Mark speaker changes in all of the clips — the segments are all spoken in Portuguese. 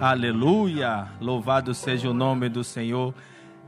Speaker 1: Aleluia! Louvado seja o nome do Senhor.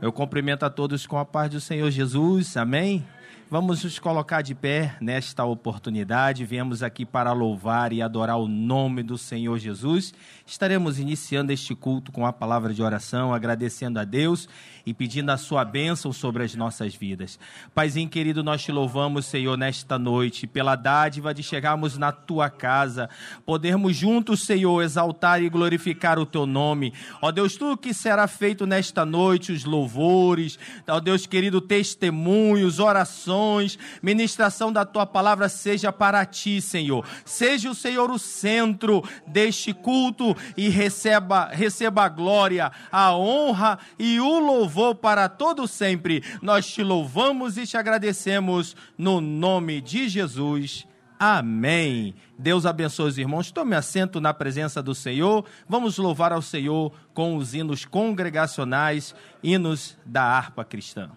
Speaker 1: Eu cumprimento a todos com a paz do Senhor Jesus. Amém? Vamos nos colocar de pé nesta oportunidade. Viemos aqui para louvar e adorar o nome do Senhor Jesus. Estaremos iniciando este culto com a palavra de oração, agradecendo a Deus e pedindo a sua bênção sobre as nossas vidas. Paizinho querido, nós te louvamos, Senhor, nesta noite, pela dádiva de chegarmos na tua casa, podermos juntos, Senhor, exaltar e glorificar o teu nome. Ó Deus, tudo que será feito nesta noite, os louvores, ó Deus querido, testemunhos, orações, ministração da tua palavra seja para ti, Senhor. Seja o Senhor o centro deste culto e receba, receba a glória, a honra e o louvor para todo sempre. Nós te louvamos e te agradecemos no nome de Jesus. Amém. Deus abençoe os irmãos. Tome assento na presença do Senhor. Vamos louvar ao Senhor com os hinos congregacionais, hinos da harpa cristã.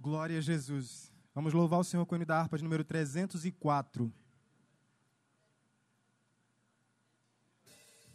Speaker 2: Glória a Jesus. Vamos louvar o Senhor com o hino da harpa de número 304.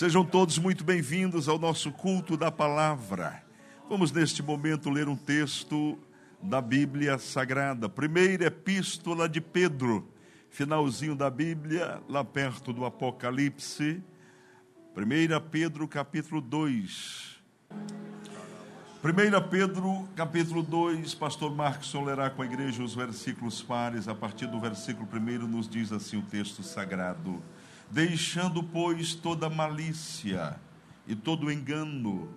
Speaker 3: Sejam todos muito bem-vindos ao nosso culto da palavra. Vamos neste momento ler um texto da Bíblia Sagrada, primeira epístola de Pedro, finalzinho da Bíblia, lá perto do Apocalipse. 1 Pedro capítulo 2. 1 Pedro, capítulo 2, pastor Marcos lerá com a igreja os versículos pares. A partir do versículo 1 nos diz assim o texto sagrado: Deixando, pois, toda malícia e todo engano,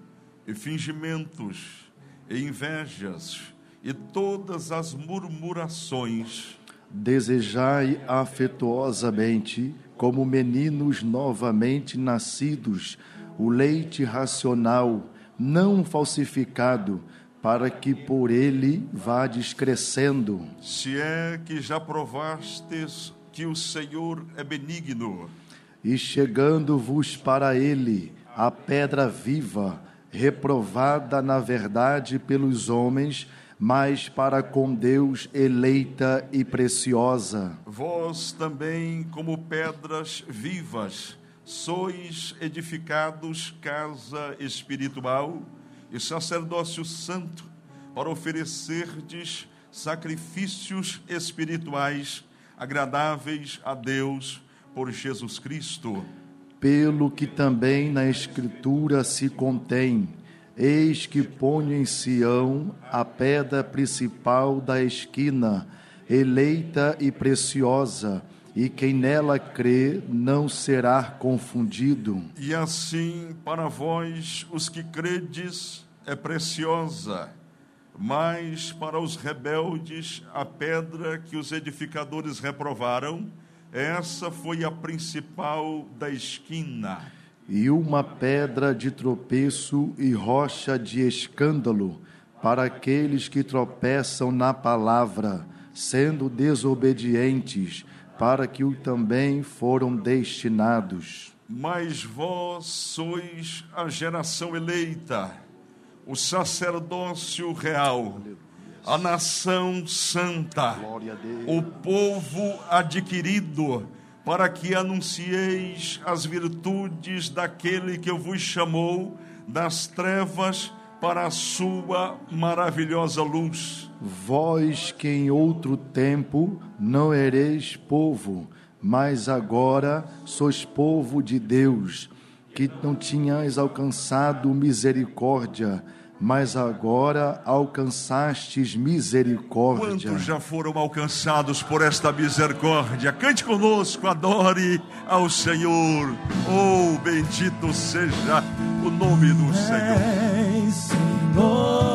Speaker 3: e fingimentos, e invejas, e todas as murmurações,
Speaker 4: Desejai afetuosamente, como meninos novamente nascidos, o leite racional, não falsificado, para que por ele vades crescendo,
Speaker 3: se é que já provastes que o Senhor é benigno.
Speaker 4: E chegando-vos para ele a pedra viva, reprovada na verdade pelos homens, mas para com Deus eleita e preciosa.
Speaker 3: Vós também, como pedras vivas, sois edificados casa espiritual e sacerdócio santo, para oferecerdes sacrifícios espirituais agradáveis a Deus por Jesus Cristo.
Speaker 4: Pelo que também na Escritura se contém: Eis que ponho em Sião a pedra principal da esquina, eleita e preciosa, e quem nela crê não será confundido.
Speaker 3: E assim, para vós, os que credes, é preciosa, mas para os rebeldes, a pedra que os edificadores reprovaram, essa foi a principal da esquina.
Speaker 4: E uma pedra de tropeço e rocha de escândalo para aqueles que tropeçam na palavra, sendo desobedientes, para que o também foram destinados.
Speaker 3: Mas vós sois a geração eleita, o sacerdócio real, a nação santa,
Speaker 4: a
Speaker 3: o povo adquirido, para que anuncieis as virtudes daquele que vos chamou das trevas para a sua maravilhosa luz.
Speaker 4: Vós que em outro tempo não ereis povo, mas agora sois povo de Deus, que não tinhais alcançado misericórdia, mas agora alcançastes misericórdia.
Speaker 3: Quantos já foram alcançados por esta misericórdia? Cante conosco, adore ao Senhor. Oh, bendito seja o nome do Senhor.
Speaker 2: És Senhor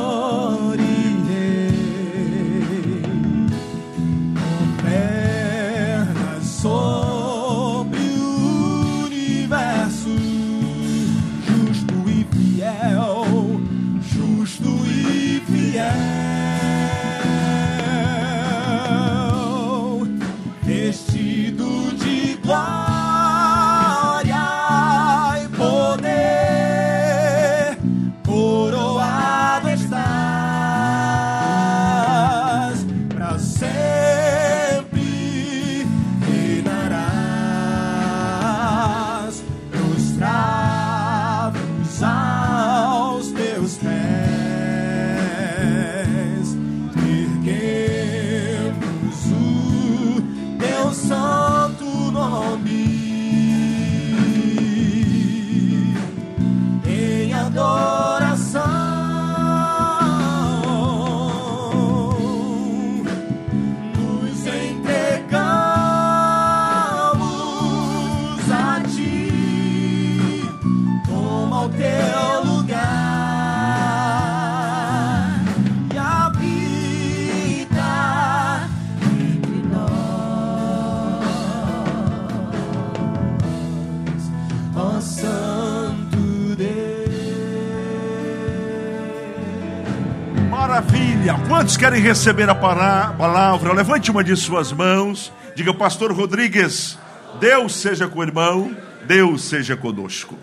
Speaker 3: querem receber a palavra? Levante uma de suas mãos. Diga, Pastor Rodrigues, Deus seja com o irmão, Deus seja conosco.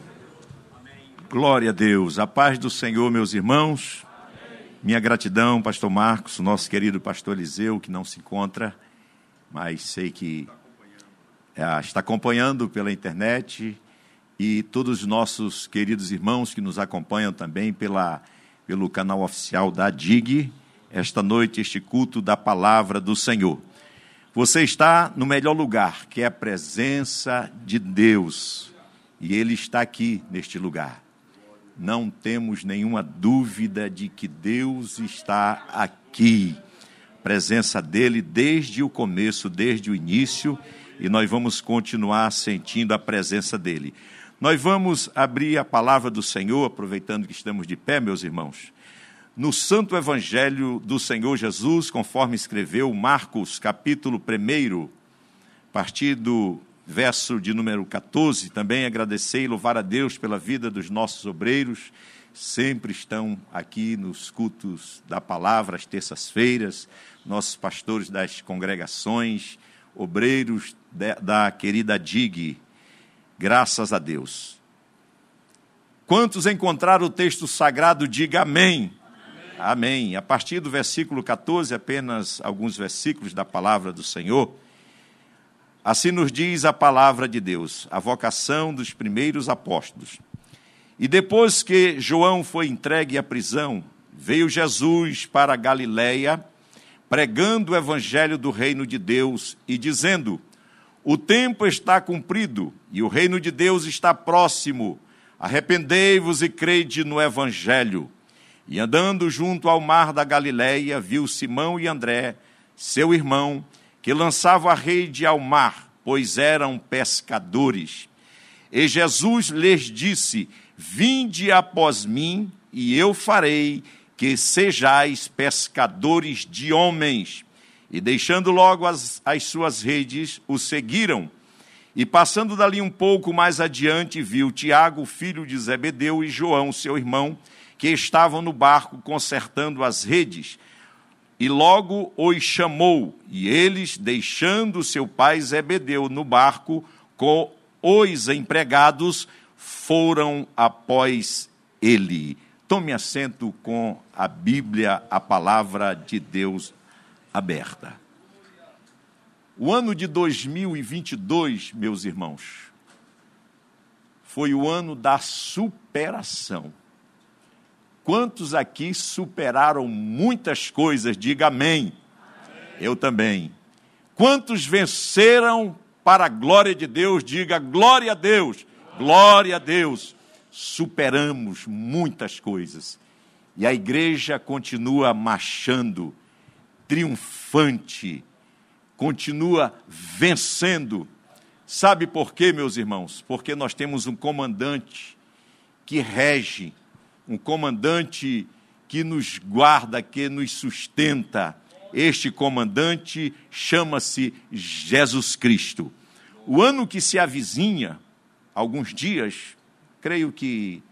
Speaker 5: Glória a Deus. A paz do Senhor, meus irmãos. Minha gratidão, Pastor Marcos, nosso querido Pastor Eliseu, que não se encontra, mas sei que é, está acompanhando pela internet, e todos os nossos queridos irmãos que nos acompanham também pela pelo canal oficial da DIG, esta noite, este culto da palavra do Senhor. Você está no melhor lugar, que é a presença de Deus, e Ele está aqui neste lugar. Não temos nenhuma dúvida de que Deus está aqui. presença dele desde o começo, desde o início, e nós vamos continuar sentindo a presença dele. Nós vamos abrir a palavra do Senhor, aproveitando que estamos de pé, meus irmãos, no Santo Evangelho do Senhor Jesus, conforme escreveu Marcos, capítulo 1, a partir do verso de número 14. Também agradecer e louvar a Deus pela vida dos nossos obreiros, sempre estão aqui nos cultos da palavra, às terças-feiras, nossos pastores das congregações, obreiros da querida DIG, Graças a Deus. Quantos encontraram o texto sagrado, diga amém. Amém. A partir do versículo 14, apenas alguns versículos da palavra do Senhor. Assim nos diz a palavra de Deus, a vocação dos primeiros apóstolos. E depois que João foi entregue à prisão, veio Jesus para Galiléia, pregando o evangelho do reino de Deus e dizendo: o tempo está cumprido e o reino de Deus está próximo. Arrependei-vos e crede no Evangelho. E andando junto ao mar da Galileia, viu Simão e André, seu irmão, que lançavam a rede ao mar, pois eram pescadores. E Jesus lhes disse: Vinde após mim, e eu farei que sejais pescadores de homens. E deixando logo as, as suas redes, o seguiram. E passando dali um pouco mais adiante, viu Tiago, filho de Zebedeu, e João, seu irmão, que estavam no barco consertando as redes. E logo os chamou, e eles, deixando seu pai Zebedeu no barco com os empregados, foram após ele. Tome assento com a Bíblia, a palavra de Deus aberta. O ano de 2022, meus irmãos, foi o ano da superação. Quantos aqui superaram muitas coisas? Diga amém. amém. Eu também. Quantos venceram para a glória de Deus? Diga glória a Deus. Glória a Deus. Superamos muitas coisas. E a igreja continua marchando triunfante, continua vencendo. Sabe por quê, meus irmãos? Porque nós temos um comandante que rege, um comandante que nos guarda, que nos sustenta. Este comandante chama-se Jesus Cristo. O ano que se avizinha, alguns dias, creio que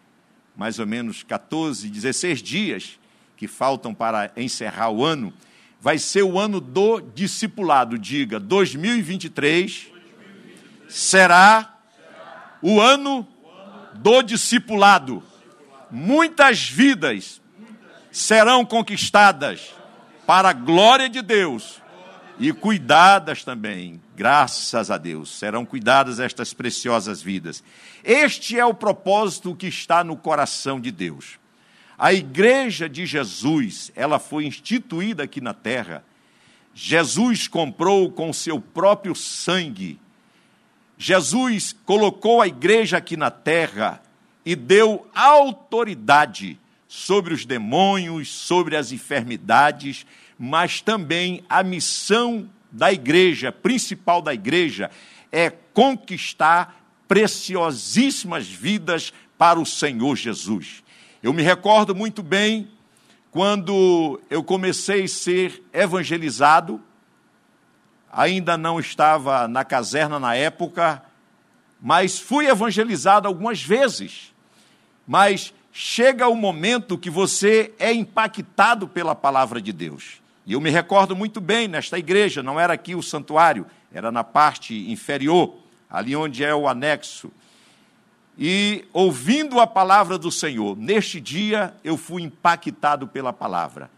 Speaker 5: mais ou menos 14, 16 dias que faltam para encerrar o ano, vai ser o ano do discipulado. Diga, 2023 será o ano do discipulado. Muitas vidas serão conquistadas para a glória de Deus e cuidadas também, graças a Deus, serão cuidadas estas preciosas vidas. Este é o propósito que está no coração de Deus. A igreja de Jesus, ela foi instituída aqui na terra. Jesus comprou com seu próprio sangue. Jesus colocou a igreja aqui na terra e deu autoridade sobre os demônios, sobre as enfermidades, mas também a missão da igreja, principal da igreja, é conquistar preciosíssimas vidas para o Senhor Jesus. Eu me recordo muito bem quando eu comecei a ser evangelizado, ainda não estava na caserna na época, mas fui evangelizado algumas vezes. Mas chega o momento que você é impactado pela palavra de Deus. E eu me recordo muito bem nesta igreja, não era aqui o santuário, era na parte inferior, ali onde é o anexo. E ouvindo a palavra do Senhor, neste dia eu fui impactado pela palavra.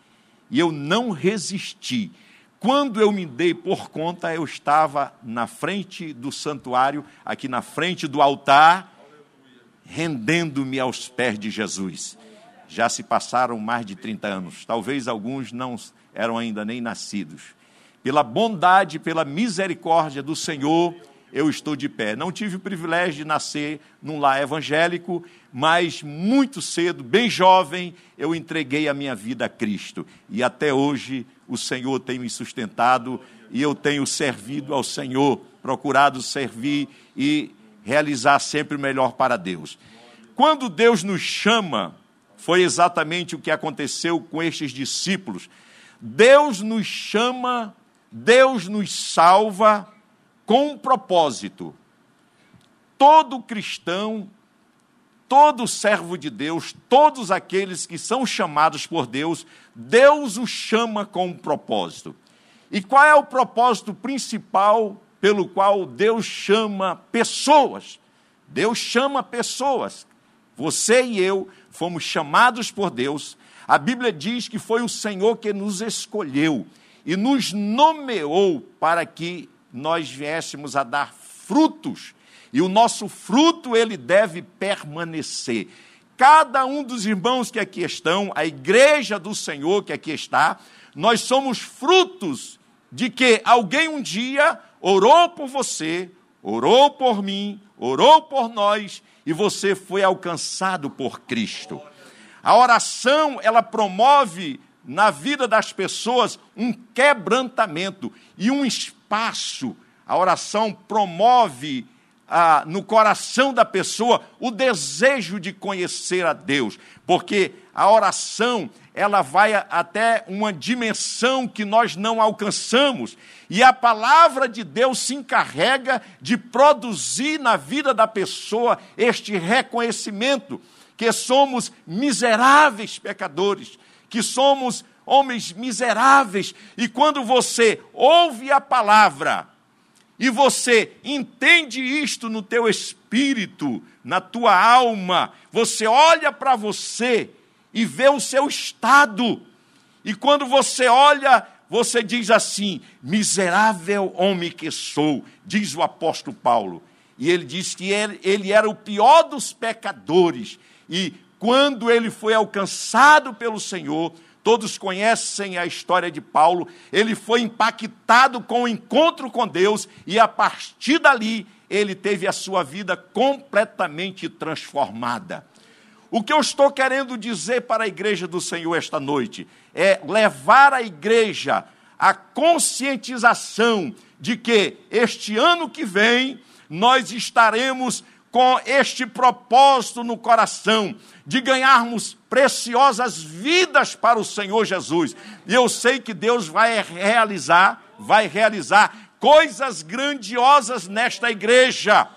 Speaker 5: E eu não resisti. Quando eu me dei por conta, eu estava na frente do santuário, aqui na frente do altar, rendendo-me aos pés de Jesus. Já se passaram mais de 30 anos, talvez alguns não eram ainda nem nascidos. Pela bondade, pela misericórdia do Senhor, eu estou de pé. Não tive o privilégio de nascer num lar evangélico, mas muito cedo, bem jovem, eu entreguei a minha vida a Cristo. E até hoje o Senhor tem me sustentado e eu tenho servido ao Senhor, procurado servir e realizar sempre o melhor para Deus. Quando Deus nos chama, foi exatamente o que aconteceu com estes discípulos. Deus nos chama, Deus nos salva com um propósito. Todo cristão, todo servo de Deus, todos aqueles que são chamados por Deus, Deus os chama com um propósito. E qual é o propósito principal pelo qual Deus chama pessoas. Deus chama pessoas. Você e eu fomos chamados por Deus. A Bíblia diz que foi o Senhor que nos escolheu e nos nomeou para que nós viéssemos a dar frutos. E o nosso fruto ele deve permanecer. Cada um dos irmãos que aqui estão, a igreja do Senhor que aqui está, nós somos frutos de que alguém um dia orou por você, orou por mim, orou por nós e você foi alcançado por Cristo. A oração, ela promove na vida das pessoas um quebrantamento e um espaço. A oração promove ah, no coração da pessoa o desejo de conhecer a Deus, porque a oração ela vai até uma dimensão que nós não alcançamos, e a palavra de Deus se encarrega de produzir na vida da pessoa este reconhecimento que somos miseráveis pecadores, que somos homens miseráveis, e quando você ouve a palavra, e você entende isto no teu espírito, na tua alma, você olha para você e vê o seu estado. E quando você olha, você diz assim: miserável homem que sou, diz o apóstolo Paulo. E ele diz que ele, era o pior dos pecadores. E quando ele foi alcançado pelo Senhor, todos conhecem a história de Paulo, ele foi impactado com o encontro com Deus e a partir dali ele teve a sua vida completamente transformada. O que eu estou querendo dizer para a igreja do Senhor esta noite é levar a igreja à conscientização de que este ano que vem nós estaremos com este propósito no coração de ganharmos preciosas vidas para o Senhor Jesus. E eu sei que Deus vai realizar, vai realizar coisas grandiosas nesta igreja.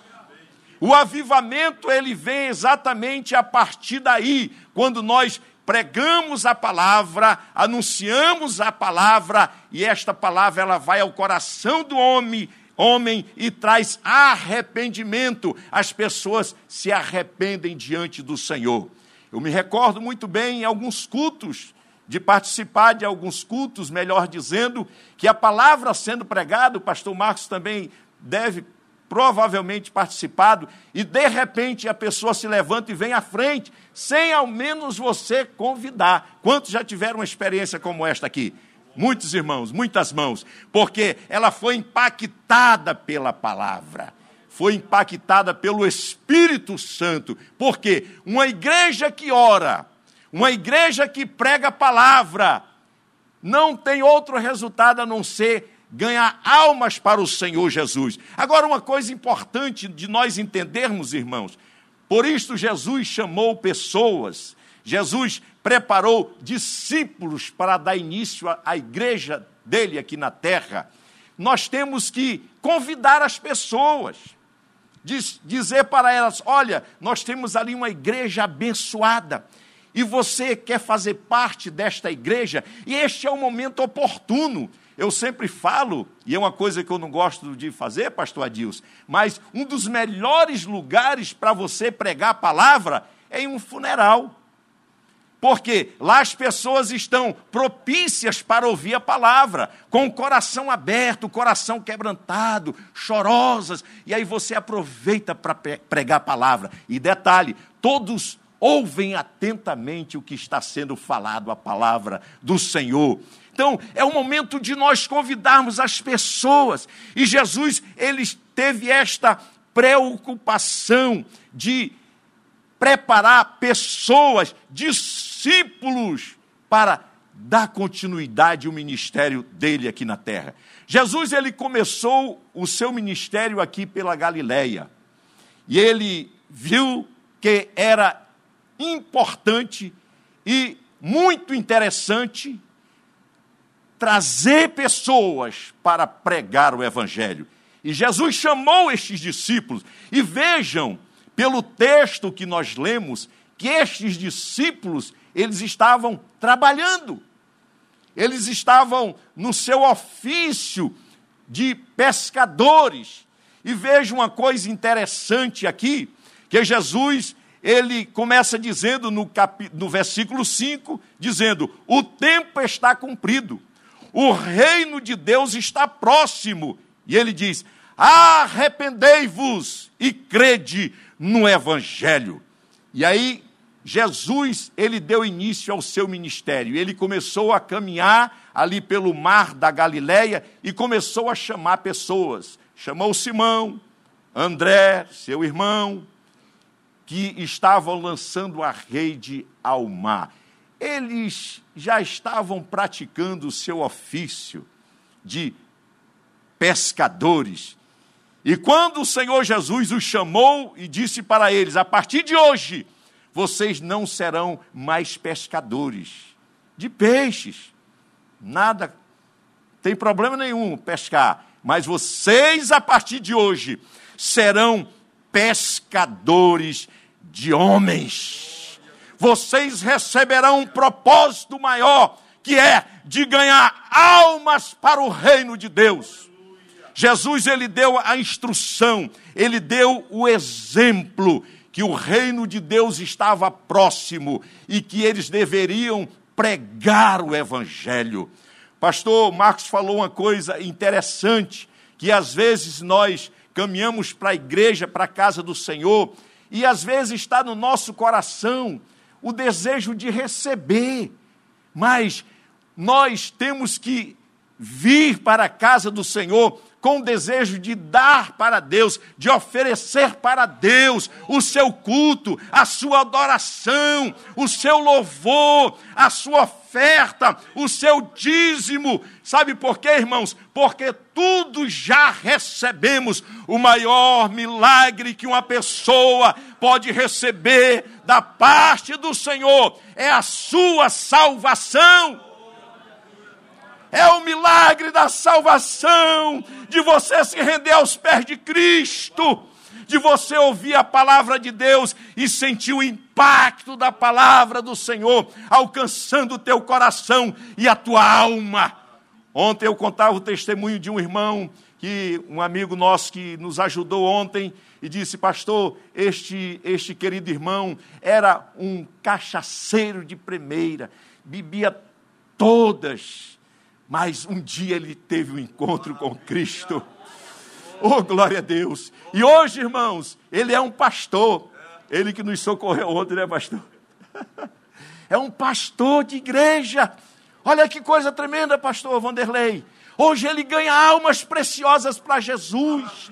Speaker 5: O avivamento ele vem exatamente a partir daí, quando nós pregamos a palavra, anunciamos a palavra e esta palavra ela vai ao coração do homem, homem e traz arrependimento. As pessoas se arrependem diante do Senhor. Eu me recordo muito bem em alguns cultos de participar de alguns cultos, melhor dizendo, que a palavra sendo pregada, o pastor Marcos também deve provavelmente participado, e de repente a pessoa se levanta e vem à frente, sem ao menos você convidar. Quantos já tiveram uma experiência como esta aqui? Muitos irmãos, muitas mãos, porque ela foi impactada pela palavra, foi impactada pelo Espírito Santo, porque uma igreja que ora, uma igreja que prega a palavra, não tem outro resultado a não ser ganhar almas para o Senhor Jesus. Agora, uma coisa importante de nós entendermos, irmãos, por isto Jesus chamou pessoas, Jesus preparou discípulos para dar início à igreja dele aqui na terra. Nós temos que convidar as pessoas. diz, dizer para elas: olha, nós temos ali uma igreja abençoada e você quer fazer parte desta igreja, e este é o momento oportuno. Eu sempre falo, e é uma coisa que eu não gosto de fazer, pastor Adilson, mas um dos melhores lugares para você pregar a palavra é em um funeral. Porque lá as pessoas estão propícias para ouvir a palavra, com o coração aberto, o coração quebrantado, chorosas, e aí você aproveita para pregar a palavra. E detalhe: todos ouvem atentamente o que está sendo falado, a palavra do Senhor. Então, é o momento de nós convidarmos as pessoas. E Jesus, ele teve esta preocupação de preparar pessoas, discípulos, para dar continuidade ao ministério dele aqui na terra. Jesus ele começou o seu ministério aqui pela Galileia. E ele viu que era importante e muito interessante trazer pessoas para pregar o evangelho. E Jesus chamou estes discípulos e vejam pelo texto que nós lemos, que estes discípulos, eles estavam trabalhando. Eles estavam no seu ofício de pescadores. E veja uma coisa interessante aqui, que Jesus, ele começa dizendo no, cap... no versículo 5, dizendo: "O tempo está cumprido. O reino de Deus está próximo." E ele diz: "Arrependei-vos e crede no evangelho. E aí Jesus, ele deu início ao seu ministério. Ele começou a caminhar ali pelo mar da Galileia e começou a chamar pessoas. Chamou Simão, André, seu irmão, que estavam lançando a rede ao mar. Eles já estavam praticando o seu ofício de pescadores. E quando o Senhor Jesus os chamou e disse para eles: A partir de hoje, vocês não serão mais pescadores de peixes. Nada, tem problema nenhum pescar. Mas vocês, a partir de hoje, serão pescadores de homens. Vocês receberão um propósito maior, que é de ganhar almas para o reino de Deus. Jesus ele deu a instrução, ele deu o exemplo que o reino de Deus estava próximo e que eles deveriam pregar o evangelho. Pastor Marcos falou uma coisa interessante, que às vezes nós caminhamos para a igreja, para a casa do Senhor, e às vezes está no nosso coração o desejo de receber, mas nós temos que vir para a casa do Senhor com o desejo de dar para Deus, de oferecer para Deus o seu culto, a sua adoração, o seu louvor, a sua oferta, o seu dízimo. Sabe por quê, irmãos? Porque tudo já recebemos. O maior milagre que uma pessoa pode receber da parte do Senhor é a sua salvação é o milagre da salvação, de você se render aos pés de Cristo, de você ouvir a palavra de Deus e sentir o impacto da palavra do Senhor alcançando o teu coração e a tua alma. Ontem eu contava o testemunho de um irmão que um amigo nosso que nos ajudou ontem e disse: "Pastor, este este querido irmão era um cachaceiro de primeira, bebia todas mas um dia ele teve um encontro com Cristo. Oh, glória a Deus. E hoje, irmãos, ele é um pastor. Ele que nos socorreu ontem, né, pastor? É um pastor de igreja. Olha que coisa tremenda, pastor Vanderlei. Hoje ele ganha almas preciosas para Jesus.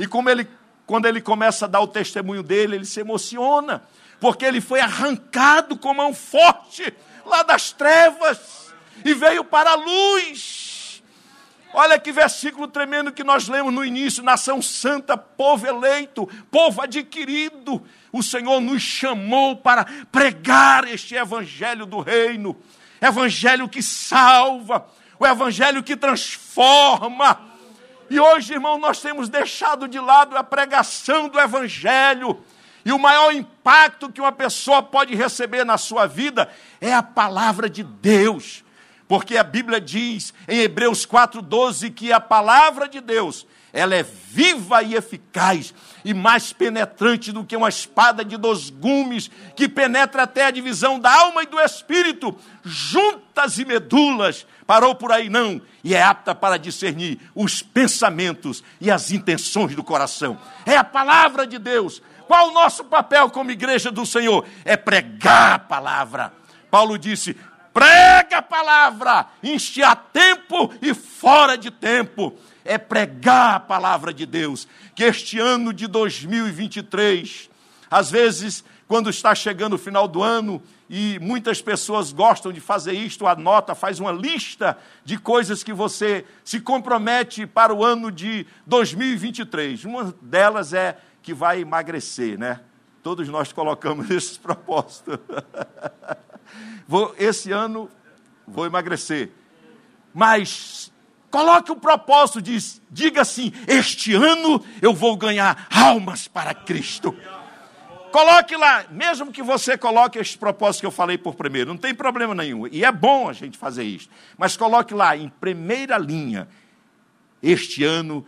Speaker 5: E como ele, quando ele começa a dar o testemunho dele, ele se emociona, porque ele foi arrancado com mão forte lá das trevas e veio para a luz. Olha que versículo tremendo que nós lemos no início: nação santa, povo eleito, povo adquirido. O Senhor nos chamou para pregar este evangelho do reino, evangelho que salva, o evangelho que transforma. E hoje, irmão, nós temos deixado de lado a pregação do Evangelho. E o maior impacto que uma pessoa pode receber na sua vida é a palavra de Deus. Porque a Bíblia diz em Hebreus 4,12 que a palavra de Deus ela é viva e eficaz e mais penetrante do que uma espada de dois gumes que penetra até a divisão da alma e do espírito, juntas e medulas. Parou por aí não, e é apta para discernir os pensamentos e as intenções do coração. É a palavra de Deus. Qual o nosso papel como igreja do Senhor? É pregar a palavra. Paulo disse: prega a palavra, enche a tempo e fora de tempo é pregar a palavra de Deus. Que este ano de 2023, às vezes, quando está chegando o final do ano, e muitas pessoas gostam de fazer isto, anota, faz uma lista de coisas que você se compromete para o ano de 2023. Uma delas é que vai emagrecer, né? Todos nós colocamos esses propósitos. vou, esse ano vou emagrecer. Mas Coloque o propósito, diz, diga assim: este ano eu vou ganhar almas para Cristo. Coloque lá, mesmo que você coloque este propósito que eu falei por primeiro, não tem problema nenhum. E é bom a gente fazer isso. Mas coloque lá em primeira linha: este ano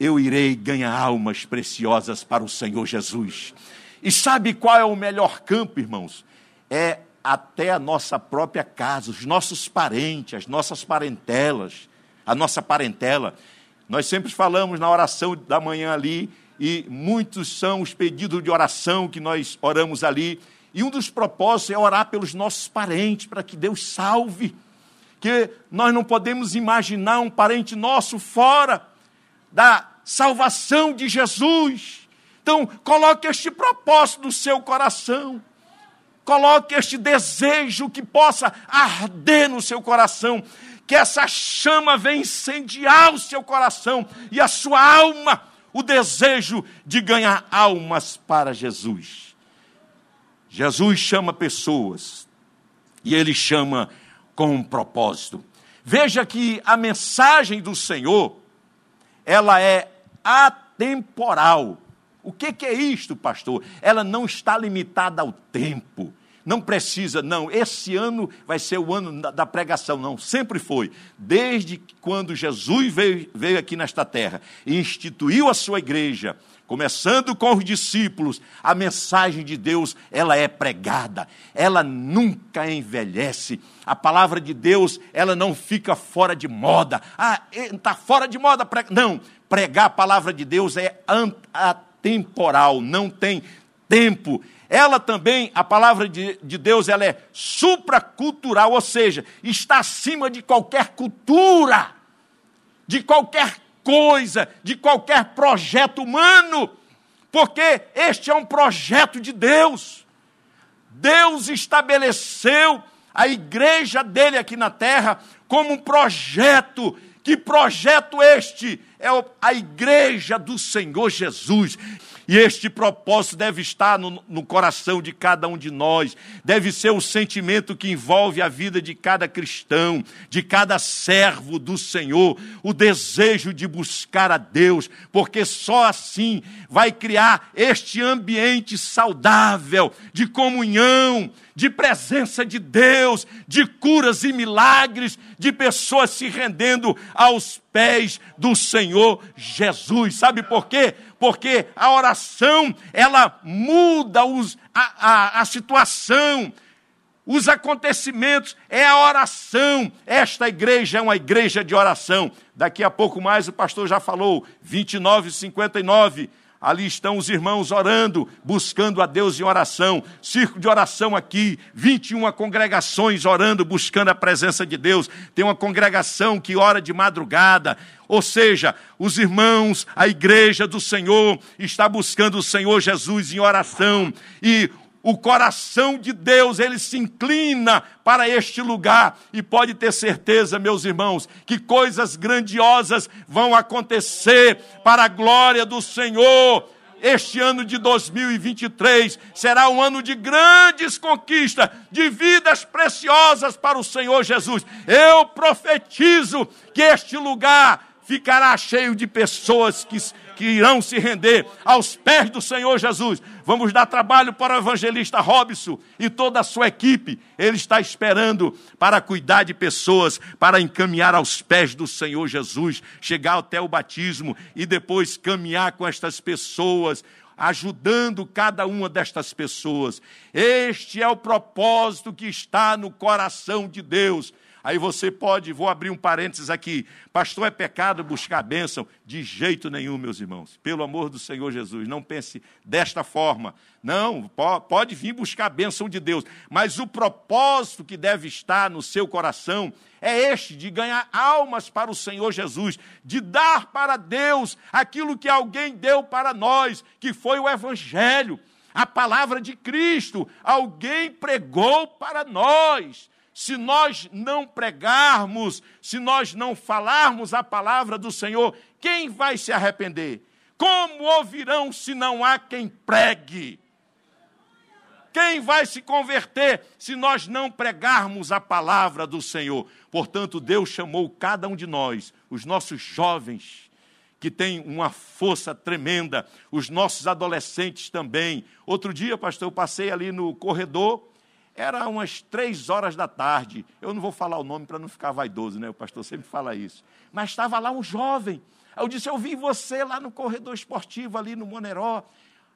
Speaker 5: eu irei ganhar almas preciosas para o Senhor Jesus. E sabe qual é o melhor campo, irmãos? É até a nossa própria casa, os nossos parentes, as nossas parentelas a nossa parentela. Nós sempre falamos na oração da manhã ali, e muitos são os pedidos de oração que nós oramos ali. E um dos propósitos é orar pelos nossos parentes, para que Deus salve. Que nós não podemos imaginar um parente nosso fora da salvação de Jesus. Então, coloque este propósito no seu coração. Coloque este desejo que possa arder no seu coração que essa chama venha incendiar o seu coração e a sua alma, o desejo de ganhar almas para Jesus. Jesus chama pessoas e ele chama com um propósito. Veja que a mensagem do Senhor, ela é atemporal. O que, que é isto, pastor? Ela não está limitada ao tempo não precisa, não. Esse ano vai ser o ano da, pregação, não. Sempre foi. Desde quando Jesus veio, veio aqui nesta terra e instituiu a sua igreja, começando com os discípulos, a mensagem de Deus, ela é pregada, ela nunca envelhece. A palavra de Deus, ela não fica fora de moda. Ah, está fora de moda. Não, pregar a palavra de Deus é atemporal, não tem tempo ela também, a palavra de, de Deus, ela é supracultural, ou seja, está acima de qualquer cultura, de qualquer coisa, de qualquer projeto humano, porque este é um projeto de Deus. Deus estabeleceu a igreja dele aqui na terra como um projeto. Que projeto este? É a igreja do Senhor Jesus. E este propósito deve estar no, no, coração de cada um de nós, deve ser o sentimento que envolve a vida de cada cristão, de cada servo do Senhor, o desejo de buscar a Deus, porque só assim vai criar este ambiente saudável de comunhão, de presença de Deus, de curas e milagres, de pessoas se rendendo aos pés do Senhor Jesus. Sabe por quê? Porque a oração, ela muda os, a, a, a situação, os acontecimentos, é a oração. Esta igreja é uma igreja de oração. Daqui a pouco mais o pastor já falou, 29 59. Ali estão os irmãos orando, buscando a Deus em oração. Círculo de oração aqui, 21 congregações orando, buscando a presença de Deus. Tem uma congregação que ora de madrugada. Ou seja, os irmãos, a igreja do Senhor está buscando o Senhor Jesus em oração. E o coração de Deus, ele se inclina para este lugar e pode ter certeza, meus irmãos, que coisas grandiosas vão acontecer para a glória do Senhor. Este ano de 2023 será um ano de grandes conquistas, de vidas preciosas para o Senhor Jesus. Eu profetizo que este lugar ficará cheio de pessoas que, que irão se render aos pés do Senhor Jesus. Vamos dar trabalho para o evangelista Robson e toda a sua equipe. Ele está esperando para cuidar de pessoas, para encaminhar aos pés do Senhor Jesus, chegar até o batismo e depois caminhar com estas pessoas ajudando cada uma destas pessoas. Este é o propósito que está no coração de Deus. Aí você pode, vou abrir um parênteses aqui. Pastor, é pecado buscar bênção? De jeito nenhum, meus irmãos. Pelo amor do Senhor Jesus, não pense desta forma. Não, pode vir buscar a bênção de Deus. Mas o propósito que deve estar no seu coração é este: de ganhar almas para o Senhor Jesus, de dar para Deus aquilo que alguém deu para nós, que foi o Evangelho, a palavra de Cristo. Alguém pregou para nós se nós não pregarmos, se nós não falarmos a palavra do Senhor, quem vai se arrepender? Como ouvirão se não há quem pregue? Quem vai se converter se nós não pregarmos a palavra do Senhor? Portanto, Deus chamou cada um de nós, os nossos jovens, que têm uma força tremenda, os nossos adolescentes também. Outro dia, pastor, eu passei ali no corredor era umas três horas da tarde. Eu não vou falar o nome para não ficar vaidoso, né? O pastor sempre fala isso. Mas estava lá um jovem. Eu disse: Eu vi você lá no corredor esportivo, ali no Moneró.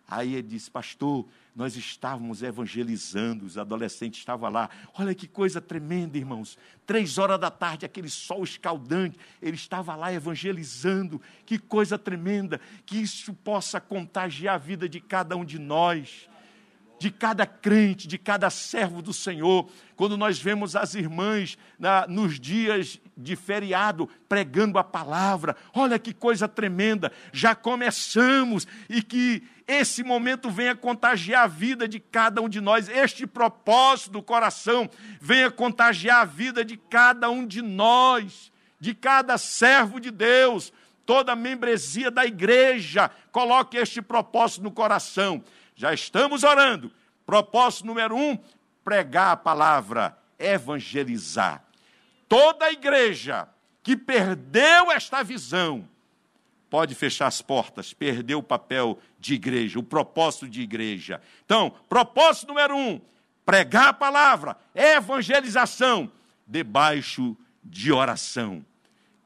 Speaker 5: Aí ele disse: Pastor, nós estávamos evangelizando, os adolescentes estavam lá. Olha que coisa tremenda, irmãos. Três horas da tarde, aquele sol escaldante, ele estava lá evangelizando. Que coisa tremenda, que isso possa contagiar a vida de cada um de nós de cada crente, de cada servo do Senhor, quando nós vemos as irmãs na, nos dias de feriado pregando a palavra, olha que coisa tremenda, já começamos e que esse momento venha contagiar a vida de cada um de nós, este propósito do coração venha contagiar a vida de cada um de nós, de cada servo de Deus, toda a membresia da igreja, coloque este propósito no coração já estamos orando. Propósito número um: pregar a palavra, evangelizar. Toda a igreja que perdeu esta visão pode fechar as portas, perdeu o papel de igreja, o propósito de igreja. Então, propósito número um: pregar a palavra, evangelização, debaixo de oração.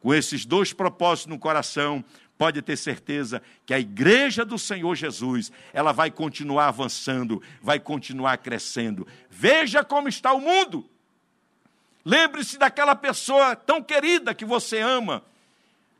Speaker 5: Com esses dois propósitos no coração, pode ter certeza que a igreja do Senhor Jesus, ela vai continuar avançando, vai continuar crescendo. Veja como está o mundo. Lembre-se daquela pessoa tão querida que você ama.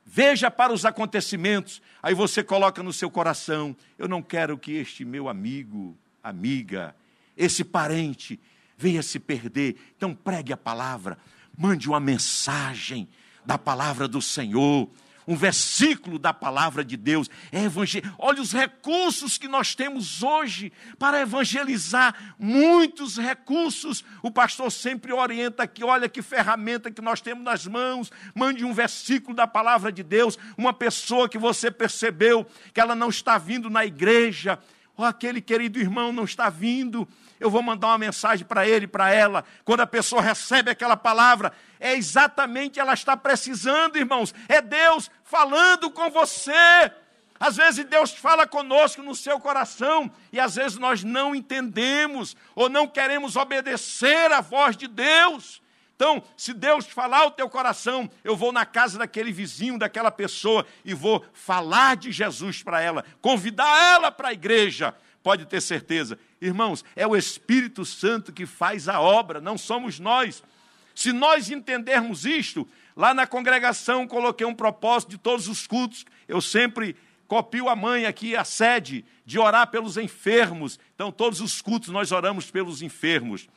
Speaker 5: Veja para os acontecimentos. Aí você coloca no seu coração: eu não quero que este meu amigo, amiga, esse parente venha se perder. Então pregue a palavra, mande uma mensagem da palavra do Senhor um versículo da palavra de Deus. É evangel... Olha os recursos que nós temos hoje para evangelizar. Muitos recursos. O pastor sempre orienta aqui: olha que ferramenta que nós temos nas mãos. Mande um versículo da palavra de Deus. Uma pessoa que você percebeu que ela não está vindo na igreja. Ou aquele querido irmão não está vindo eu vou mandar uma mensagem para ele, para ela. Quando a pessoa recebe aquela palavra, é exatamente ela está precisando, irmãos. É Deus falando com você. Às vezes Deus fala conosco no seu coração e às vezes nós não entendemos ou não queremos obedecer à voz de Deus. Então, se Deus falar o teu coração, eu vou na casa daquele vizinho, daquela pessoa e vou falar de Jesus para ela, convidar ela para a igreja. Pode ter certeza, Irmãos, é o Espírito Santo que faz a obra, não somos nós. Se nós entendermos isto, lá na congregação coloquei um propósito de todos os cultos. Eu sempre copio a mãe aqui, a sede, de orar pelos enfermos. Então, todos os cultos nós oramos pelos enfermos.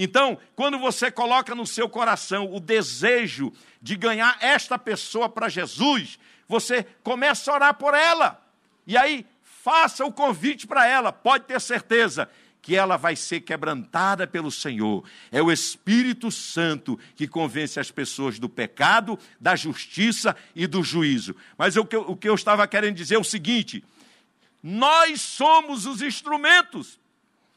Speaker 5: Então, quando você coloca no seu coração o desejo de ganhar esta pessoa para Jesus, você começa a orar por ela. E aí faça o convite para ela, pode ter certeza que ela vai ser quebrantada pelo Senhor. É o Espírito Santo que convence as pessoas do pecado, da justiça e do juízo. Mas o que eu, o que eu estava querendo dizer é o seguinte: nós somos os instrumentos.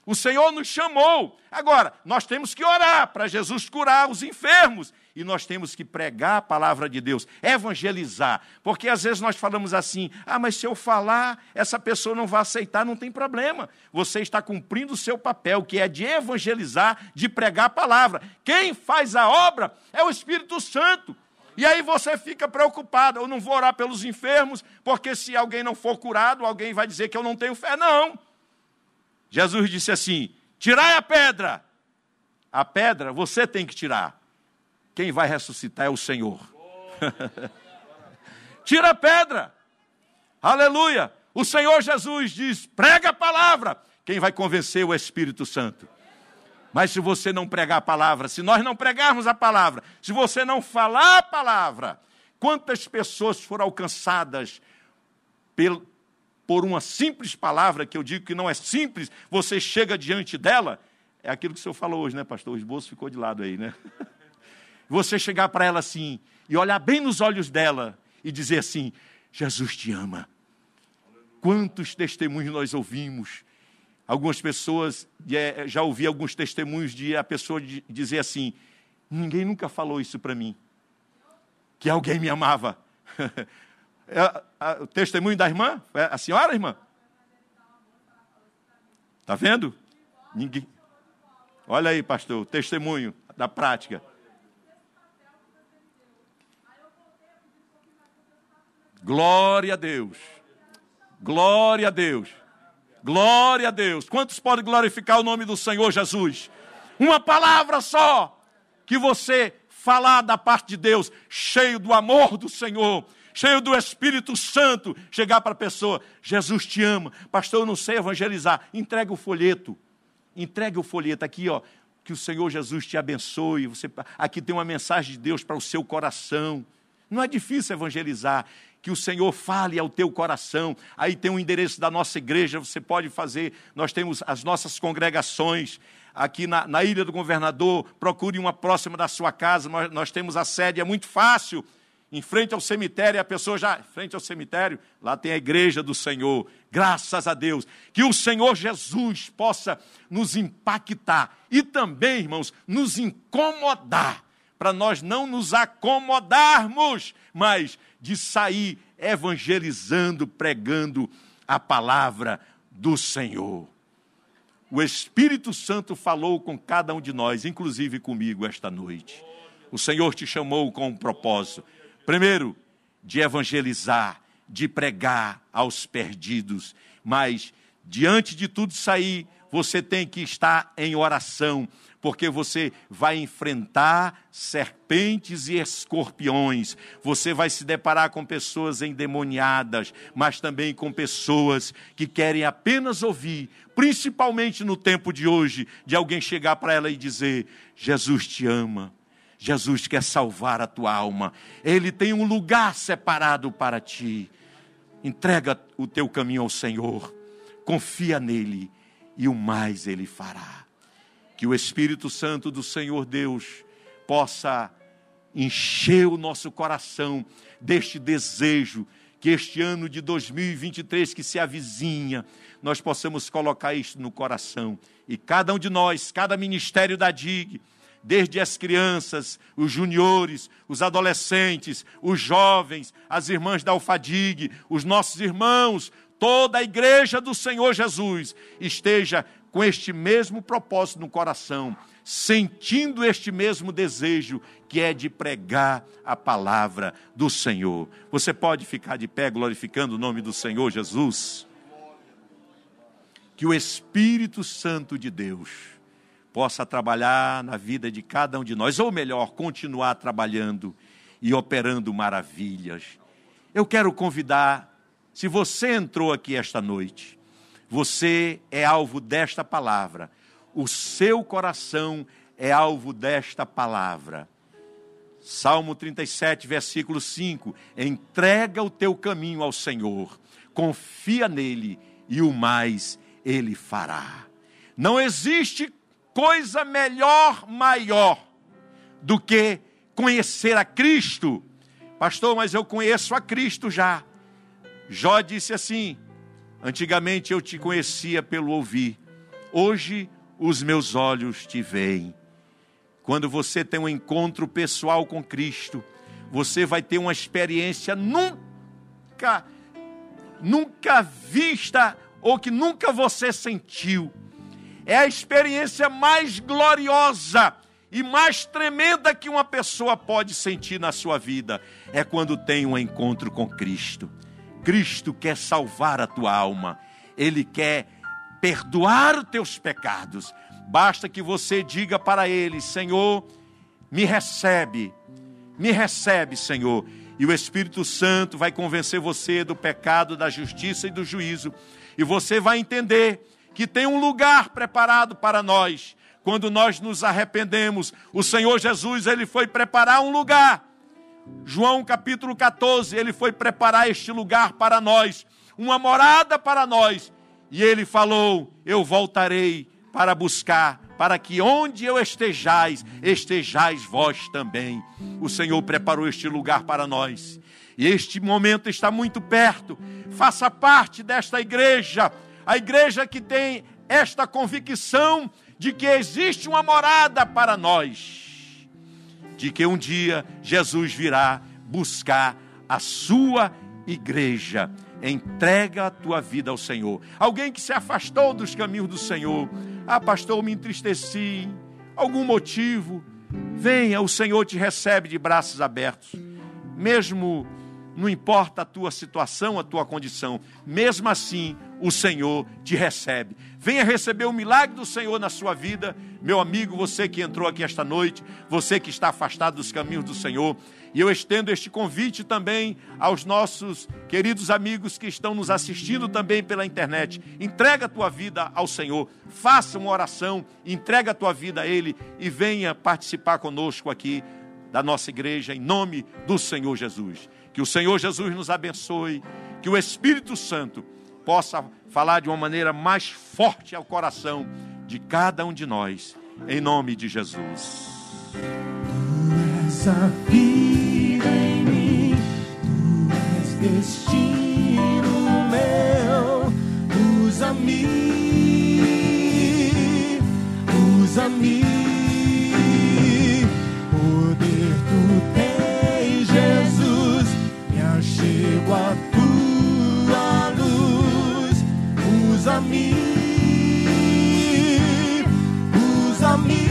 Speaker 5: O Senhor nos chamou. Agora, nós temos que orar para Jesus curar os enfermos. E nós temos que pregar a palavra de Deus, evangelizar. Porque às vezes nós falamos assim: ah, mas se eu falar, essa pessoa não vai aceitar, não tem problema. Você está cumprindo o seu papel, que é de evangelizar, de pregar a palavra. Quem faz a obra é o Espírito Santo. E aí você fica preocupado, eu não vou orar pelos enfermos, porque se alguém não for curado, alguém vai dizer que eu não tenho fé. Não. Jesus disse assim: tirai a pedra. A pedra você tem que tirar. Quem vai ressuscitar é o Senhor. Tira a pedra. Aleluia. O Senhor Jesus diz: prega a palavra. Quem vai convencer o Espírito Santo. Mas se você não pregar a palavra, se nós não pregarmos a palavra, se você não falar a palavra, quantas pessoas foram alcançadas por uma simples palavra, que eu digo que não é simples, você chega diante dela, é aquilo que o senhor falou hoje, né, pastor? O esboço ficou de lado aí, né? Você chegar para ela assim, e olhar bem nos olhos dela, e dizer assim: Jesus te ama. Quantos testemunhos nós ouvimos Algumas pessoas, é, já ouvi alguns testemunhos de a pessoa dizer assim: ninguém nunca falou isso para mim, que alguém me amava. É, o testemunho da irmã? É a senhora, irmã? Está vendo? Ninguém. Olha aí, pastor, o testemunho da prática. Glória a Deus. Glória a Deus. Glória a Deus. Quantos podem glorificar o nome do Senhor Jesus? Uma palavra só que você falar da parte de Deus, cheio do amor do Senhor, cheio do Espírito Santo, chegar para a pessoa, Jesus te ama. Pastor, eu não sei evangelizar. Entrega o folheto. Entregue o folheto aqui, ó. Que o Senhor Jesus te abençoe. Você, aqui tem uma mensagem de Deus para o seu coração. Não é difícil evangelizar que o Senhor fale ao teu coração. Aí tem o endereço da nossa igreja, você pode fazer. Nós temos as nossas congregações aqui na, na Ilha do Governador. Procure uma próxima da sua casa. Nós, nós temos a sede, é muito fácil. Em frente ao cemitério, a pessoa já, em frente ao cemitério, lá tem a igreja do Senhor. Graças a Deus. Que o Senhor Jesus possa nos impactar e também, irmãos, nos incomodar para nós não nos acomodarmos, mas de sair evangelizando, pregando a palavra do Senhor. O Espírito Santo falou com cada um de nós, inclusive comigo esta noite. O Senhor te chamou com um propósito. Primeiro, de evangelizar, de pregar aos perdidos, mas diante de tudo isso aí, você tem que estar em oração, porque você vai enfrentar serpentes e escorpiões, você vai se deparar com pessoas endemoniadas, mas também com pessoas que querem apenas ouvir, principalmente no tempo de hoje, de alguém chegar para ela e dizer: Jesus te ama. Jesus quer salvar a tua alma. Ele tem um lugar separado para ti. Entrega o teu caminho ao Senhor. Confia nele e o mais ele fará que o Espírito Santo do Senhor Deus possa encher o nosso coração deste desejo que este ano de 2023 que se avizinha, nós possamos colocar isto no coração. E cada um de nós, cada ministério da DIG, desde as crianças, os juniores, os adolescentes, os jovens, as irmãs da Alfadig, os nossos irmãos, toda a igreja do Senhor Jesus esteja com este mesmo propósito no coração, sentindo este mesmo desejo que é de pregar a palavra do Senhor. Você pode ficar de pé glorificando o nome do Senhor Jesus? Que o Espírito Santo de Deus possa trabalhar na vida de cada um de nós, ou melhor, continuar trabalhando e operando maravilhas. Eu quero convidar, se você entrou aqui esta noite, você é alvo desta palavra. O seu coração é alvo desta palavra. Salmo 37, versículo 5: Entrega o teu caminho ao Senhor, confia nele e o mais ele fará. Não existe coisa melhor, maior, do que conhecer a Cristo. Pastor, mas eu conheço a Cristo já. Jó disse assim: Antigamente eu te conhecia pelo ouvir, Hoje os meus olhos te veem. Quando você tem um encontro pessoal com Cristo, você vai ter uma experiência nunca, nunca vista ou que nunca você sentiu. É a experiência mais gloriosa e mais tremenda que uma pessoa pode sentir na sua vida é quando tem um encontro com Cristo. Cristo quer salvar a tua alma, Ele quer perdoar os teus pecados. Basta que você diga para Ele: Senhor, me recebe, me recebe, Senhor. E o Espírito Santo vai convencer você do pecado, da justiça e do juízo. E você vai entender que tem um lugar preparado para nós quando nós nos arrependemos, o Senhor Jesus, ele foi preparar um lugar. João capítulo 14, ele foi preparar este lugar para nós, uma morada para nós. E ele falou: Eu voltarei para buscar, para que onde eu estejais, estejais vós também. O Senhor preparou este lugar para nós. E este momento está muito perto. Faça parte desta igreja, a igreja que tem esta convicção de que existe uma morada para nós, de que um dia Jesus virá buscar a sua igreja. Entrega a tua vida ao Senhor. Alguém que se afastou dos caminhos do Senhor. Ah, pastor, me entristeci. Algum motivo. Venha, o Senhor te recebe de braços abertos. Mesmo não importa a tua situação, a tua condição, mesmo assim, o Senhor te recebe. Venha receber o milagre do Senhor na sua vida, meu amigo, você que entrou aqui esta noite, você que está afastado dos caminhos do Senhor. E eu estendo este convite também aos nossos queridos amigos que estão nos assistindo também pela internet. Entrega a tua vida ao Senhor, faça uma oração, entrega a tua vida a Ele e venha participar conosco aqui da nossa igreja em nome do Senhor Jesus. Que o Senhor Jesus nos abençoe, que o Espírito Santo possa falar de uma maneira mais forte ao coração de cada um de nós, em nome de Jesus.
Speaker 2: Tu és a vida em mim, tu és destino meu, usa-me, usa-me. Poder tu tens, Jesus, me achego a usa-me, usa-me,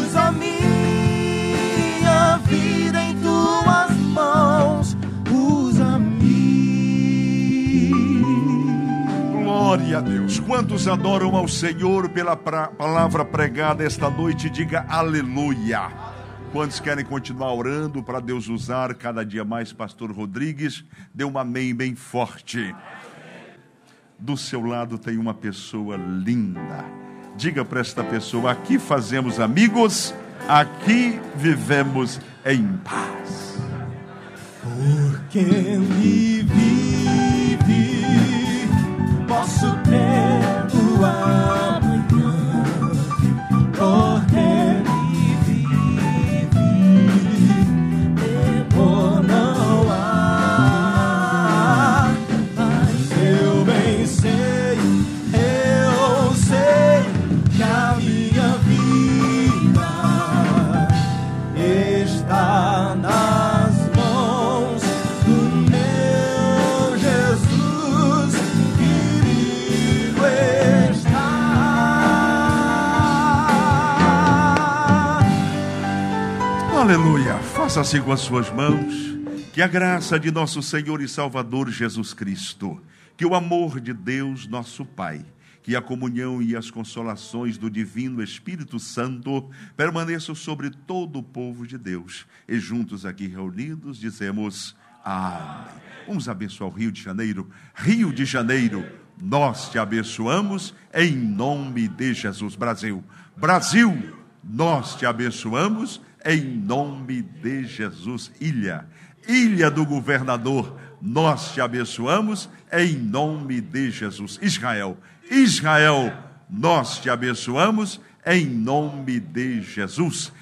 Speaker 2: usa minha vida em tuas mãos, usa-me.
Speaker 3: Glória a Deus. Quantos adoram ao Senhor pela palavra pregada esta noite? Diga aleluia. Quantos querem continuar orando para Deus usar cada dia mais Pastor Rodrigues? Dê um amém bem forte. Do seu lado tem uma pessoa linda. Diga para esta pessoa: aqui fazemos amigos, aqui vivemos em paz.
Speaker 2: Porque me
Speaker 3: Assim com as suas mãos. Que a graça de nosso Senhor e Salvador Jesus Cristo, que o amor de Deus, nosso Pai, que a comunhão e as consolações do Divino Espírito Santo permaneçam sobre todo o povo de Deus. E juntos aqui reunidos dizemos Amém. Vamos abençoar o Rio de Janeiro. Rio de Janeiro, nós te abençoamos em nome de Jesus. Brasil, Brasil, nós te abençoamos em nome de Jesus. Ilha, Ilha do Governador, nós te abençoamos em nome de Jesus. Israel, Israel, nós te abençoamos em nome de Jesus.